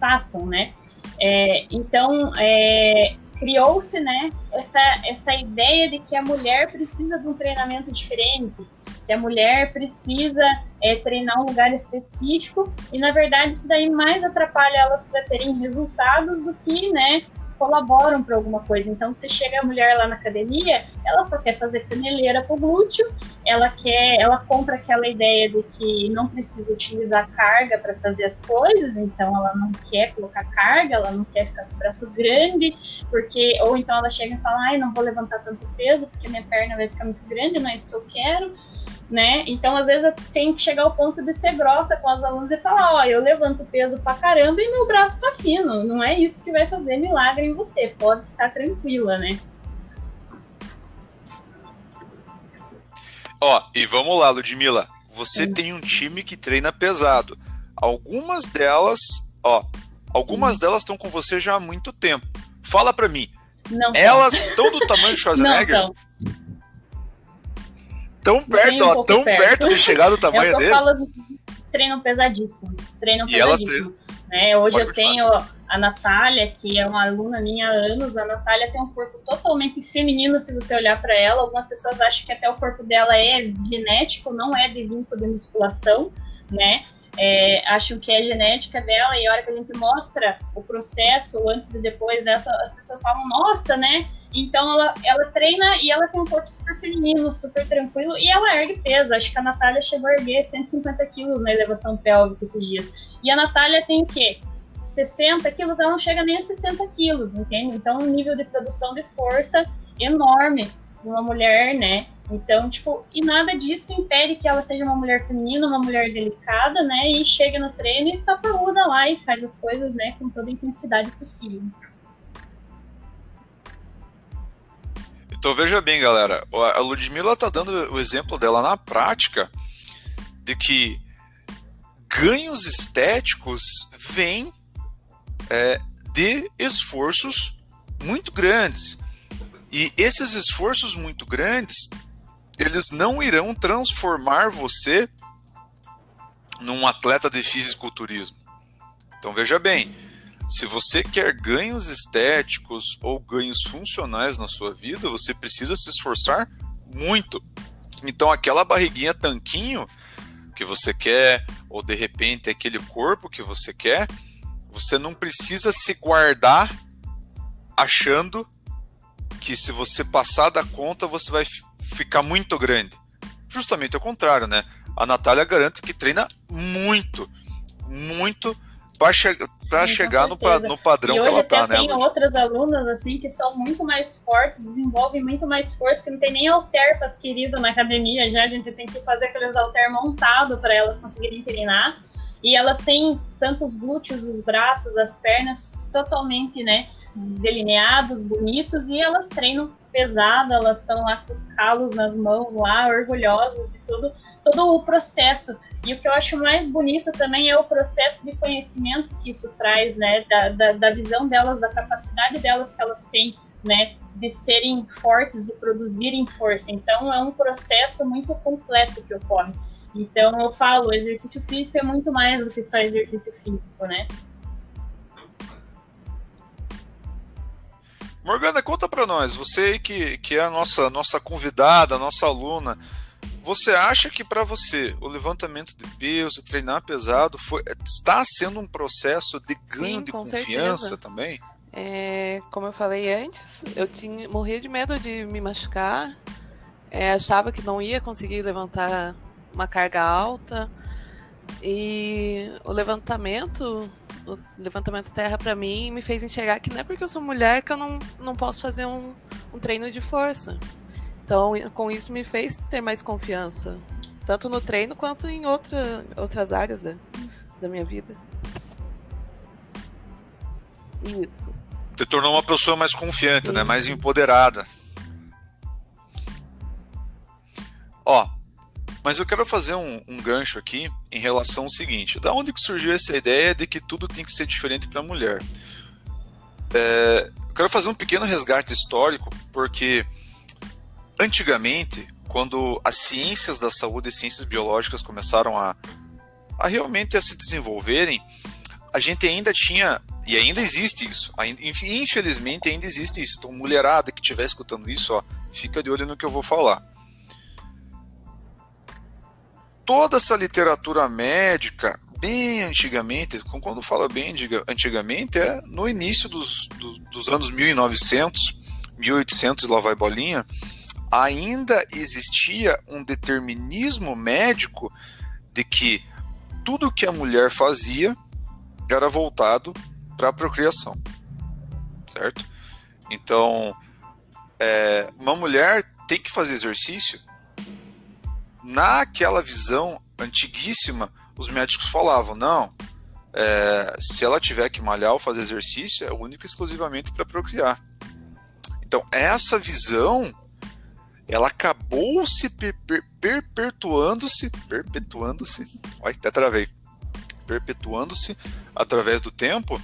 Façam, né? É, então, é, criou-se né, essa, essa ideia de que a mulher precisa de um treinamento diferente, que a mulher precisa é, treinar um lugar específico, e na verdade isso daí mais atrapalha elas para terem resultados do que né, colaboram para alguma coisa. Então, se chega a mulher lá na academia, ela só quer fazer caneleira pro glúteo, ela quer, ela compra aquela ideia de que não precisa utilizar carga para fazer as coisas, então ela não quer colocar carga, ela não quer ficar com o braço grande, porque ou então ela chega e fala: "Ai, não vou levantar tanto peso porque minha perna vai ficar muito grande, não é isso que eu quero" né? Então, às vezes, eu tenho que chegar ao ponto de ser grossa com as alunas e falar: ó, eu levanto peso pra caramba e meu braço tá fino. Não é isso que vai fazer milagre em você. Pode ficar tranquila, né? Ó, e vamos lá, Ludmila. Você Sim. tem um time que treina pesado. Algumas delas, ó, algumas Sim. delas estão com você já há muito tempo. Fala pra mim. Não elas estão do tamanho de Schwarzenegger? Não tão perto, ó, um tão perto. perto. de chegar no tamanho é dele. Falo, treinam pesadíssimo. Treinam E pesadíssimo. Né? Hoje Pode eu tenho a Natália, que é uma aluna minha há anos. A Natália tem um corpo totalmente feminino, se você olhar para ela. Algumas pessoas acham que até o corpo dela é genético, não é de vínculo de musculação, né? É, acham que é genética dela, e a hora que a gente mostra o processo, antes e depois dessa, as pessoas falam, nossa, né? Então ela, ela treina e ela tem um corpo super feminino, super tranquilo, e ela ergue peso. Acho que a Natália chegou a erguer 150 quilos na elevação pélvica esses dias. E a Natália tem o quê? 60 quilos, ela não chega nem a 60 quilos, entende? Então, um nível de produção de força enorme uma mulher, né? Então, tipo, e nada disso impede que ela seja uma mulher feminina, uma mulher delicada, né? E chega no treino e tá parruda lá e faz as coisas, né, com toda a intensidade possível. Então veja bem, galera, a Ludmilla tá dando o exemplo dela na prática de que ganhos estéticos vêm é, de esforços muito grandes. E esses esforços muito grandes, eles não irão transformar você num atleta de fisiculturismo. Então veja bem, se você quer ganhos estéticos ou ganhos funcionais na sua vida, você precisa se esforçar muito. Então aquela barriguinha tanquinho que você quer, ou de repente aquele corpo que você quer, você não precisa se guardar achando que se você passar da conta, você vai ficar muito grande. Justamente ao contrário, né? A Natália garante que treina muito, muito para che chegar no, no, padrão e que ela tá, né? Tem outras alunas assim que são muito mais fortes, desenvolvem muito mais força, que não tem nem alter para querido na academia já, a gente tem que fazer aqueles alter montado para elas conseguirem treinar. E elas têm tanto os glúteos, os braços, as pernas totalmente, né, delineados, bonitos, e elas treinam pesado, elas estão lá com os calos nas mãos, lá, orgulhosas de tudo, todo o processo. E o que eu acho mais bonito também é o processo de conhecimento que isso traz, né, da, da, da visão delas, da capacidade delas que elas têm, né, de serem fortes, de produzirem força. Então, é um processo muito completo que ocorre. Então, eu falo, o exercício físico é muito mais do que só exercício físico, né? Morgana, conta para nós, você que, que é a nossa, nossa convidada, a nossa aluna, você acha que para você o levantamento de peso, treinar pesado, foi, está sendo um processo de ganho Sim, de confiança certeza. também? É, como eu falei antes, eu tinha, morria de medo de me machucar, é, achava que não ia conseguir levantar uma carga alta. E o levantamento o levantamento terra para mim me fez enxergar que não é porque eu sou mulher que eu não, não posso fazer um, um treino de força. Então, com isso me fez ter mais confiança, tanto no treino quanto em outra, outras áreas da, da minha vida. Te tornou uma pessoa mais confiante, né? Mais empoderada. Ó, mas eu quero fazer um, um, gancho aqui em relação ao seguinte: da onde que surgiu essa ideia de que tudo tem que ser diferente para a mulher? É, quero fazer um pequeno resgate histórico, porque antigamente, quando as ciências da saúde e ciências biológicas começaram a, a realmente a se desenvolverem, a gente ainda tinha e ainda existe isso. Infelizmente ainda existe isso. Então, mulherada que estiver escutando isso, ó, fica de olho no que eu vou falar toda essa literatura médica, bem antigamente, quando fala bem antigamente, é no início dos, dos, dos anos 1900, 1800 e lá vai bolinha, ainda existia um determinismo médico de que tudo que a mulher fazia era voltado para a procriação, certo? Então, é, uma mulher tem que fazer exercício naquela visão antiguíssima, os médicos falavam: não, é, se ela tiver que malhar ou fazer exercício, é única e exclusivamente para procriar. Então, essa visão ela acabou se per per perpetuando-se, perpetuando-se, até travei, perpetuando-se através do tempo,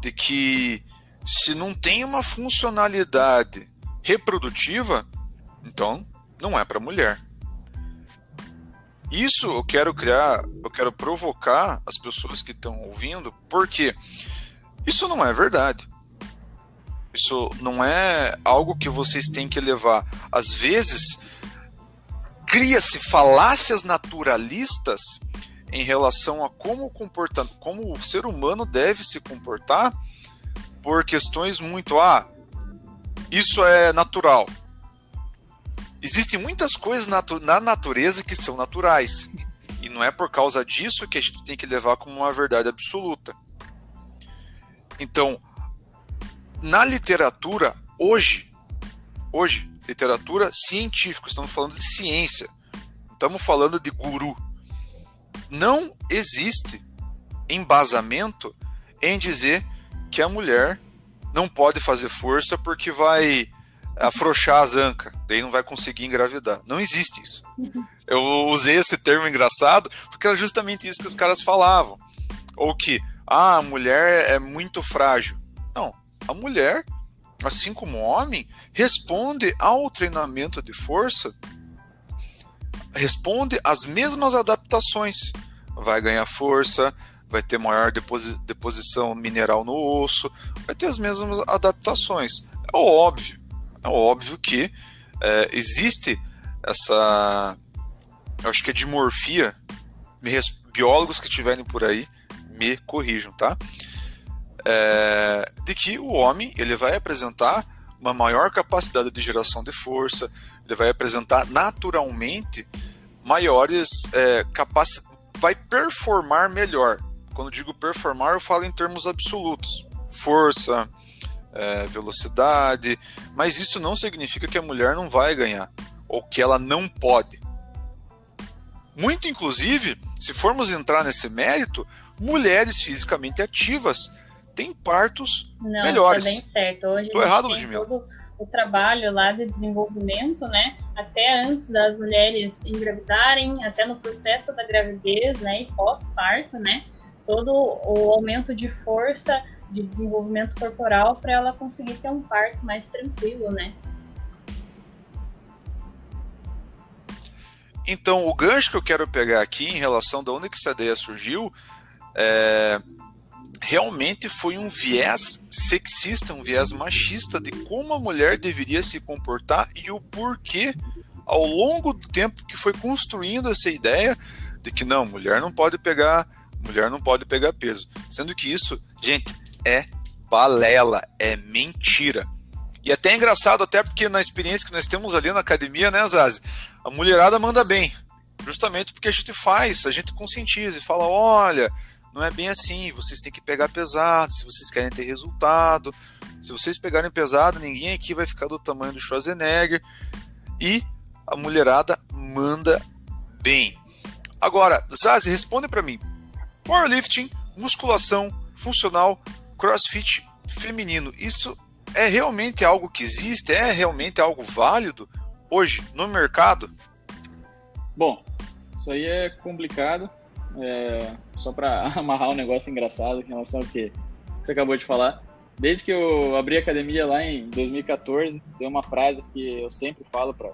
de que se não tem uma funcionalidade reprodutiva, então não é para mulher. Isso eu quero criar, eu quero provocar as pessoas que estão ouvindo, porque isso não é verdade. Isso não é algo que vocês têm que levar. Às vezes, cria-se falácias naturalistas em relação a como, comporta, como o ser humano deve se comportar por questões muito. Ah, isso é natural. Existem muitas coisas natu na natureza que são naturais. E não é por causa disso que a gente tem que levar como uma verdade absoluta. Então, na literatura, hoje, hoje, literatura científica, estamos falando de ciência, estamos falando de guru. Não existe embasamento em dizer que a mulher não pode fazer força porque vai afrouxar as ancas, daí não vai conseguir engravidar. Não existe isso. Eu usei esse termo engraçado porque era justamente isso que os caras falavam. Ou que ah, a mulher é muito frágil. Não, a mulher, assim como o homem, responde ao treinamento de força, responde às mesmas adaptações. Vai ganhar força, vai ter maior deposi deposição mineral no osso, vai ter as mesmas adaptações. É óbvio, é óbvio que é, existe essa, eu acho que é dimorfia, biólogos que estiverem por aí me corrijam, tá? É, de que o homem ele vai apresentar uma maior capacidade de geração de força, ele vai apresentar naturalmente maiores é, capacidades, vai performar melhor. Quando digo performar, eu falo em termos absolutos: força, é, velocidade, mas isso não significa que a mulher não vai ganhar ou que ela não pode. Muito, inclusive, se formos entrar nesse mérito, mulheres fisicamente ativas têm partos não, melhores. Não, tá bem certo. Hoje Tô errado, Ludmilla. Todo o trabalho lá de desenvolvimento, né, até antes das mulheres engravidarem, até no processo da gravidez, né, e pós-parto, né, todo o aumento de força de desenvolvimento corporal para ela conseguir ter um parto mais tranquilo, né? Então, o gancho que eu quero pegar aqui em relação de onde que essa ideia surgiu é, realmente foi um viés sexista, um viés machista de como a mulher deveria se comportar e o porquê, ao longo do tempo que foi construindo essa ideia de que não, mulher não pode pegar, mulher não pode pegar peso. Sendo que isso, gente, é balela, é mentira. E até é engraçado, até porque na experiência que nós temos ali na academia, né, Zazi? A mulherada manda bem. Justamente porque a gente faz, a gente conscientiza e fala: olha, não é bem assim, vocês têm que pegar pesado se vocês querem ter resultado. Se vocês pegarem pesado, ninguém aqui vai ficar do tamanho do Schwarzenegger. E a mulherada manda bem. Agora, Zazi, responde para mim. Powerlifting, musculação, funcional, crossfit feminino, isso é realmente algo que existe? É realmente algo válido hoje no mercado? Bom, isso aí é complicado. É, só para amarrar um negócio engraçado em relação ao que você acabou de falar. Desde que eu abri a academia lá em 2014, tem uma frase que eu sempre falo para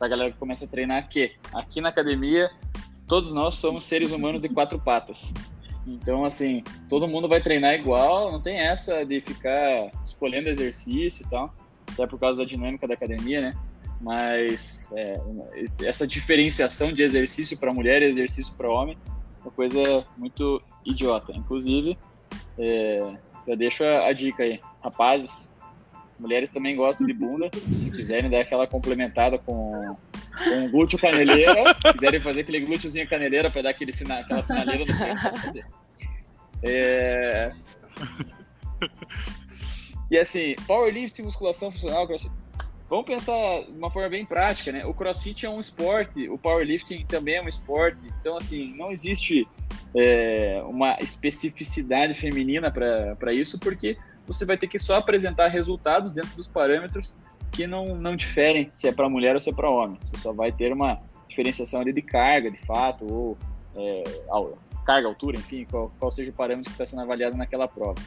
a galera que começa a treinar que aqui na academia todos nós somos seres humanos de quatro patas. Então, assim, todo mundo vai treinar igual, não tem essa de ficar escolhendo exercício e tal, até por causa da dinâmica da academia, né? Mas é, essa diferenciação de exercício para mulher e exercício para homem uma coisa muito idiota. Inclusive, é, deixo a, a, dica aí. Rapazes, mulheres também gostam de bunda. Se quiserem dar aquela complementada com, com glúteo caneleira, quiserem fazer aquele glúteozinho caneleira para dar aquele fina, aquela finaleira no fazer. É... E assim, powerlifting, musculação funcional, crossfit. Vamos pensar de uma forma bem prática, né? O crossfit é um esporte, o powerlifting também é um esporte. Então, assim, não existe é, uma especificidade feminina para isso, porque você vai ter que só apresentar resultados dentro dos parâmetros que não, não diferem se é para mulher ou se é para homem. Você só vai ter uma diferenciação ali de carga, de fato, ou é, carga, altura, enfim, qual, qual seja o parâmetro que está sendo avaliado naquela prova.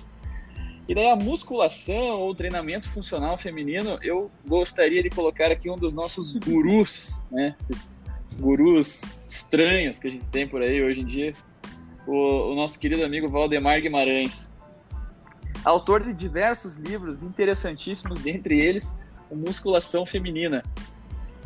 E daí a musculação ou treinamento funcional feminino, eu gostaria de colocar aqui um dos nossos gurus, né? Esses gurus estranhos que a gente tem por aí hoje em dia, o, o nosso querido amigo Valdemar Guimarães. Autor de diversos livros interessantíssimos, dentre eles Musculação Feminina.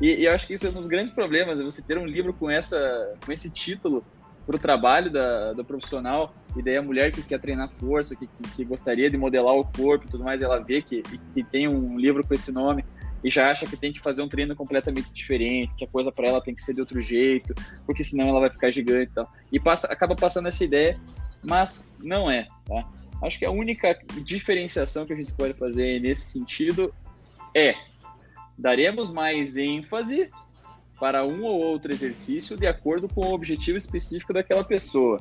E, e, eu acho que isso é um dos grandes problemas, é você ter um livro com, essa, com esse título para o trabalho da, da profissional, e daí a mulher que quer treinar força, que, que, que gostaria de modelar o corpo e tudo mais, ela vê que, que tem um livro com esse nome e já acha que tem que fazer um treino completamente diferente, que a coisa para ela tem que ser de outro jeito, porque senão ela vai ficar gigante e tal. E passa, acaba passando essa ideia, mas não é, tá? Acho que a única diferenciação que a gente pode fazer nesse sentido é daremos mais ênfase para um ou outro exercício de acordo com o objetivo específico daquela pessoa.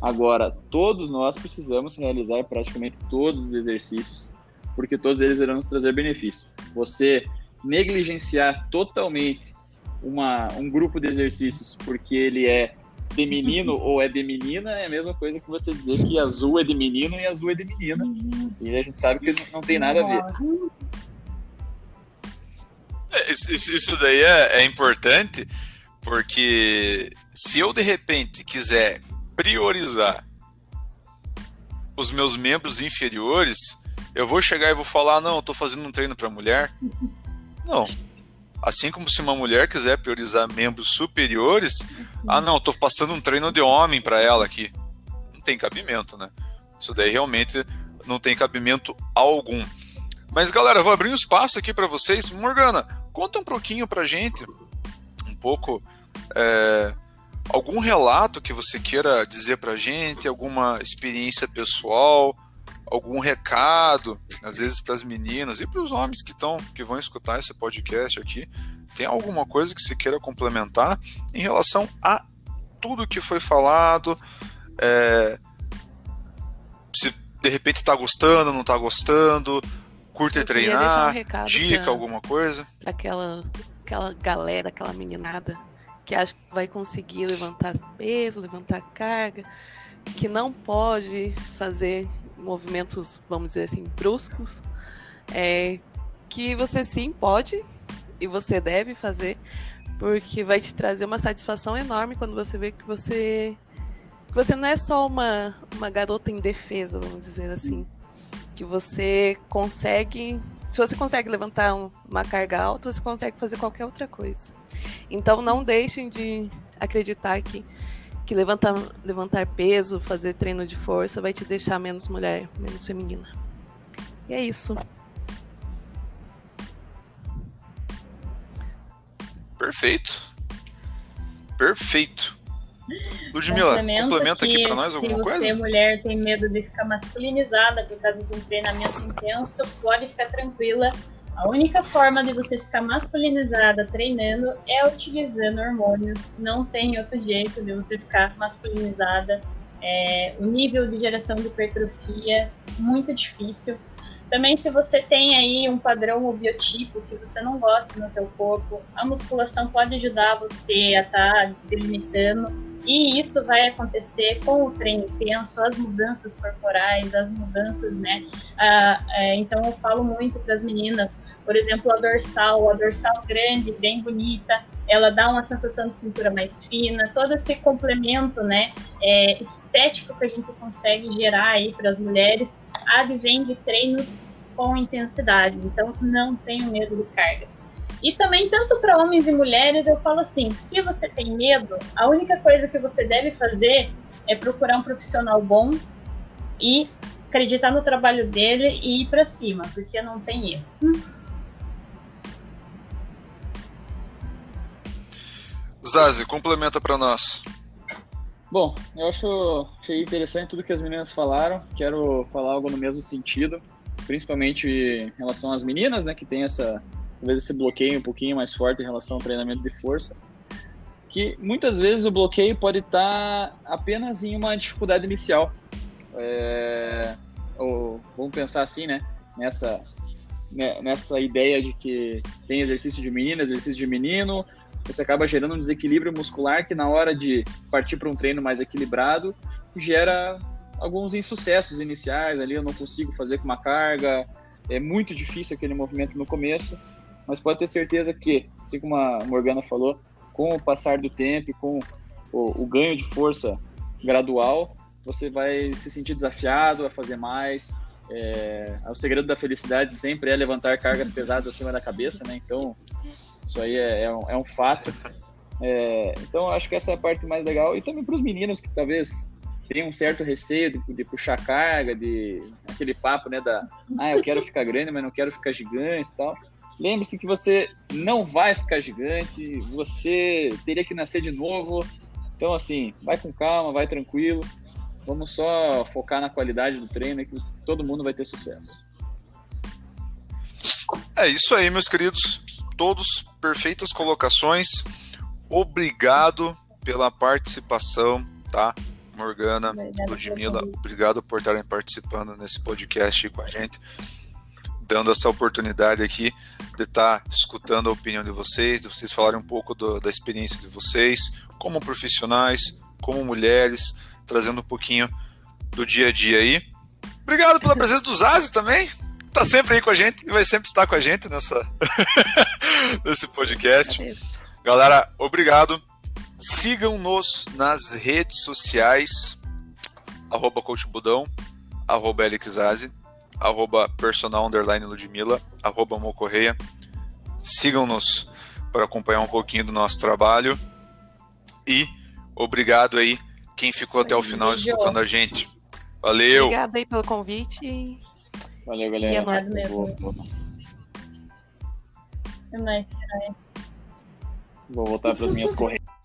Agora, todos nós precisamos realizar praticamente todos os exercícios, porque todos eles irão nos trazer benefício. Você negligenciar totalmente uma, um grupo de exercícios porque ele é de menino ou é de menina é a mesma coisa que você dizer que azul é de menino e azul é de menina. E a gente sabe que não tem nada a ver. É, isso, isso daí é, é importante porque se eu de repente quiser priorizar os meus membros inferiores, eu vou chegar e vou falar, não, eu tô fazendo um treino para mulher. Não. Assim como se uma mulher quiser priorizar membros superiores, ah, não, eu tô passando um treino de homem para ela aqui. Não tem cabimento, né? Isso daí realmente não tem cabimento algum. Mas galera, vou abrir um espaço aqui para vocês. Morgana, conta um pouquinho pra gente, um pouco, é, algum relato que você queira dizer pra gente, alguma experiência pessoal, algum recado, às vezes para as meninas e para os homens que estão, que vão escutar esse podcast aqui. Tem alguma coisa que você queira complementar em relação a tudo que foi falado? É, se de repente está gostando, não está gostando, curta e treinar, um dica, pra, alguma coisa. Aquela, aquela galera, aquela meninada que acha que vai conseguir levantar peso, levantar carga, que não pode fazer movimentos, vamos dizer assim, bruscos, é, que você sim pode e você deve fazer, porque vai te trazer uma satisfação enorme quando você vê que você que você não é só uma, uma garota indefesa, vamos dizer assim que você consegue. Se você consegue levantar uma carga alta, você consegue fazer qualquer outra coisa. Então não deixem de acreditar que, que levantar, levantar peso, fazer treino de força vai te deixar menos mulher, menos feminina. E é isso. Perfeito. Perfeito. Ludmilla, complementa aqui para nós alguma coisa? Se você, mulher, tem medo de ficar masculinizada por causa de um treinamento intenso, pode ficar tranquila. A única forma de você ficar masculinizada treinando é utilizando hormônios. Não tem outro jeito de você ficar masculinizada. É, o nível de geração de hipertrofia muito difícil. Também se você tem aí um padrão ou biotipo que você não gosta no teu corpo, a musculação pode ajudar você a estar tá delimitando e isso vai acontecer com o treino intenso, as mudanças corporais, as mudanças, né? Ah, é, então eu falo muito para as meninas, por exemplo, a dorsal, a dorsal grande, bem bonita, ela dá uma sensação de cintura mais fina, todo esse complemento, né, é, estético que a gente consegue gerar aí para as mulheres, advém de treinos com intensidade. Então não tenho medo de cargas. E também, tanto para homens e mulheres, eu falo assim: se você tem medo, a única coisa que você deve fazer é procurar um profissional bom e acreditar no trabalho dele e ir para cima, porque não tem erro. Zazi, complementa para nós. Bom, eu acho achei interessante tudo que as meninas falaram. Quero falar algo no mesmo sentido, principalmente em relação às meninas, né, que tem essa talvez esse bloqueio um pouquinho mais forte em relação ao treinamento de força, que muitas vezes o bloqueio pode estar apenas em uma dificuldade inicial. É, ou vamos pensar assim, né? Nessa, né, nessa ideia de que tem exercício de menina, exercício de menino, você acaba gerando um desequilíbrio muscular que na hora de partir para um treino mais equilibrado gera alguns insucessos iniciais ali, eu não consigo fazer com uma carga, é muito difícil aquele movimento no começo mas pode ter certeza que, assim como a Morgana falou, com o passar do tempo, com o, o ganho de força gradual, você vai se sentir desafiado a fazer mais. É, o segredo da felicidade sempre é levantar cargas pesadas acima da cabeça, né? Então, isso aí é, é, um, é um, fato. É, então, acho que essa é a parte mais legal. E também para os meninos que talvez tenham um certo receio de, de, puxar carga, de aquele papo, né, da ah, eu quero ficar grande, mas não quero ficar gigante e tal. Lembre-se que você não vai ficar gigante, você teria que nascer de novo. Então, assim, vai com calma, vai tranquilo. Vamos só focar na qualidade do treino que todo mundo vai ter sucesso. É isso aí, meus queridos. Todos perfeitas colocações. Obrigado pela participação, tá? Morgana, Ludmilla, obrigado por estarem participando nesse podcast com a gente, dando essa oportunidade aqui de estar escutando a opinião de vocês, de vocês falarem um pouco do, da experiência de vocês, como profissionais, como mulheres, trazendo um pouquinho do dia a dia aí. Obrigado pela presença do Zazi também. Tá sempre aí com a gente e vai sempre estar com a gente nessa nesse podcast. Galera, obrigado. Sigam-nos nas redes sociais, arroba coachbudão, arroba arroba personal underline Ludmilla, arroba Mocorreia. Sigam-nos para acompanhar um pouquinho do nosso trabalho. E obrigado aí quem ficou até o final escutando a gente. Valeu. Obrigada aí pelo convite. Valeu, galera. E é nóis mesmo. É mais, Vou voltar para as minhas correntes.